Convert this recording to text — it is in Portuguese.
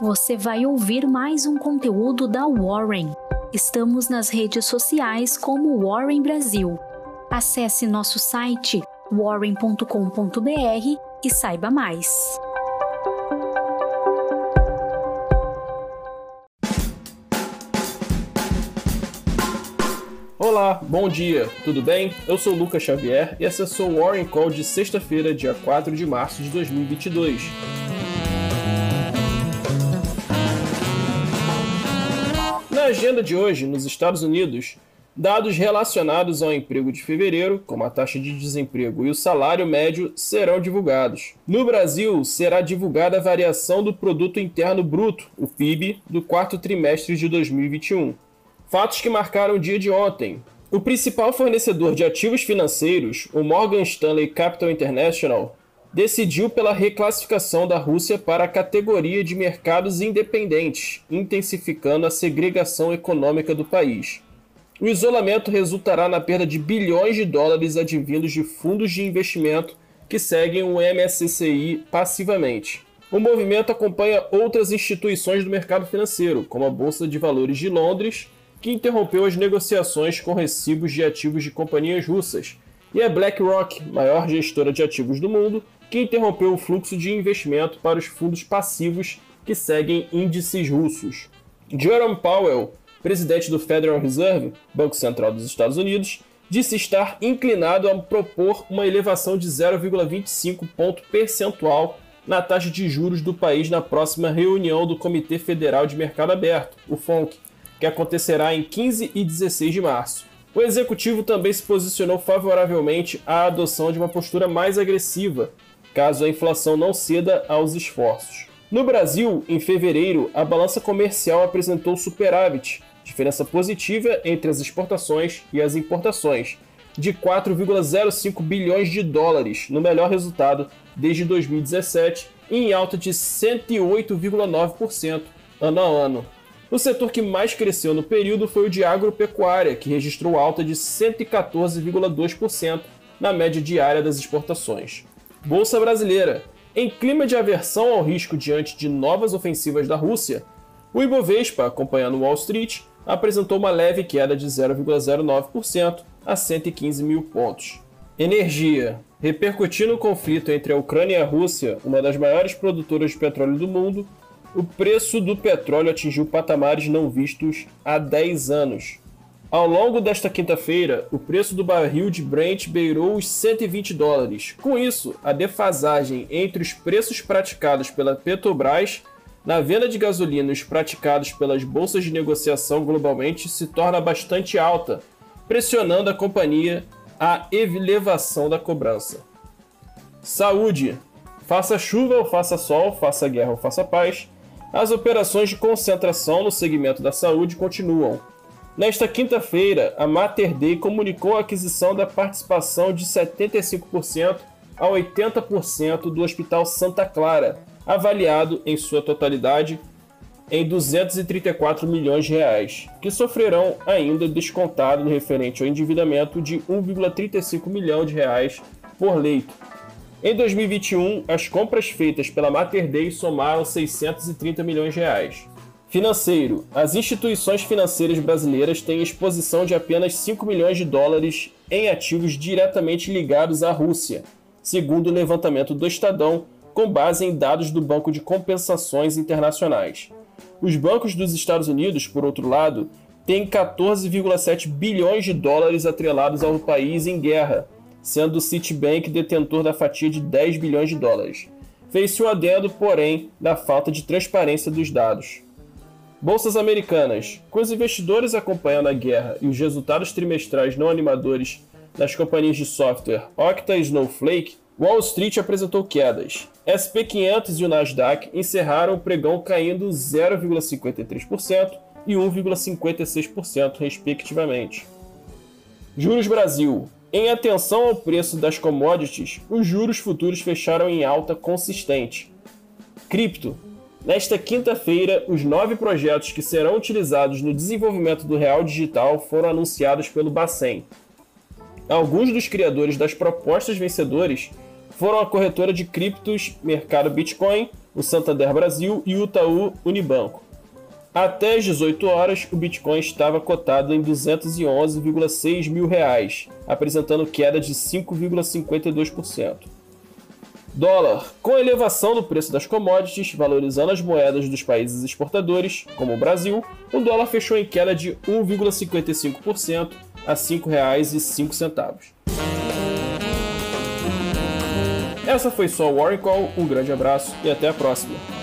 você vai ouvir mais um conteúdo da Warren. Estamos nas redes sociais como Warren Brasil. Acesse nosso site warren.com.br e saiba mais. Olá, bom dia, tudo bem? Eu sou Lucas Xavier e acessou o Warren Call de sexta-feira, dia 4 de março de 2022. Agenda de hoje, nos Estados Unidos, dados relacionados ao emprego de fevereiro, como a taxa de desemprego e o salário médio, serão divulgados. No Brasil, será divulgada a variação do Produto Interno Bruto, o PIB, do quarto trimestre de 2021. Fatos que marcaram o dia de ontem. O principal fornecedor de ativos financeiros, o Morgan Stanley Capital International, decidiu pela reclassificação da Rússia para a categoria de mercados independentes, intensificando a segregação econômica do país. O isolamento resultará na perda de bilhões de dólares advindos de fundos de investimento que seguem o MSCI passivamente. O movimento acompanha outras instituições do mercado financeiro, como a Bolsa de Valores de Londres que interrompeu as negociações com recibos de ativos de companhias russas, e a BlackRock, maior gestora de ativos do mundo, que interrompeu o fluxo de investimento para os fundos passivos que seguem índices russos. Jerome Powell, presidente do Federal Reserve, Banco Central dos Estados Unidos, disse estar inclinado a propor uma elevação de 0,25 ponto percentual na taxa de juros do país na próxima reunião do Comitê Federal de Mercado Aberto, o FONC, que acontecerá em 15 e 16 de março. O executivo também se posicionou favoravelmente à adoção de uma postura mais agressiva, caso a inflação não ceda aos esforços. No Brasil, em fevereiro, a balança comercial apresentou superávit, diferença positiva entre as exportações e as importações, de 4,05 bilhões de dólares, no melhor resultado desde 2017, e em alta de 108,9% ano a ano. O setor que mais cresceu no período foi o de agropecuária, que registrou alta de 114,2% na média diária das exportações. Bolsa Brasileira. Em clima de aversão ao risco diante de novas ofensivas da Rússia, o Ibovespa, acompanhando Wall Street, apresentou uma leve queda de 0,09% a 115 mil pontos. Energia. Repercutindo o conflito entre a Ucrânia e a Rússia, uma das maiores produtoras de petróleo do mundo, o preço do petróleo atingiu patamares não vistos há 10 anos. Ao longo desta quinta-feira, o preço do barril de Brent beirou os 120 dólares. Com isso, a defasagem entre os preços praticados pela Petrobras na venda de gasolina e os praticados pelas bolsas de negociação globalmente se torna bastante alta, pressionando a companhia à elevação da cobrança. Saúde. Faça chuva ou faça sol, faça guerra ou faça paz, as operações de concentração no segmento da saúde continuam. Nesta quinta-feira, a Mater Dei comunicou a aquisição da participação de 75% a 80% do Hospital Santa Clara, avaliado em sua totalidade em 234 milhões de reais, que sofrerão ainda descontado no referente ao endividamento de 1,35 milhão de reais por leito, em 2021, as compras feitas pela Mater Dei somaram 630 milhões de reais. Financeiro. As instituições financeiras brasileiras têm exposição de apenas 5 milhões de dólares em ativos diretamente ligados à Rússia, segundo o levantamento do Estadão, com base em dados do Banco de Compensações Internacionais. Os bancos dos Estados Unidos, por outro lado, têm 14,7 bilhões de dólares atrelados ao país em guerra, sendo o Citibank detentor da fatia de 10 bilhões de dólares. Fez-se o adendo, porém, da falta de transparência dos dados. Bolsas americanas. Com os investidores acompanhando a guerra e os resultados trimestrais não animadores das companhias de software Okta e Snowflake, Wall Street apresentou quedas. SP500 e o Nasdaq encerraram o pregão caindo 0,53% e 1,56%, respectivamente. Juros Brasil. Em atenção ao preço das commodities, os juros futuros fecharam em alta consistente. Cripto. Nesta quinta-feira, os nove projetos que serão utilizados no desenvolvimento do real digital foram anunciados pelo Bacen. Alguns dos criadores das propostas vencedores foram a corretora de criptos Mercado Bitcoin, o Santander Brasil e o Itaú Unibanco. Até as 18 horas, o Bitcoin estava cotado em 211,6 mil reais, apresentando queda de 5,52%. Dólar. Com a elevação do preço das commodities, valorizando as moedas dos países exportadores, como o Brasil, o dólar fechou em queda de 1,55% a R$ 5,05. Essa foi só o Warren Call, um grande abraço e até a próxima.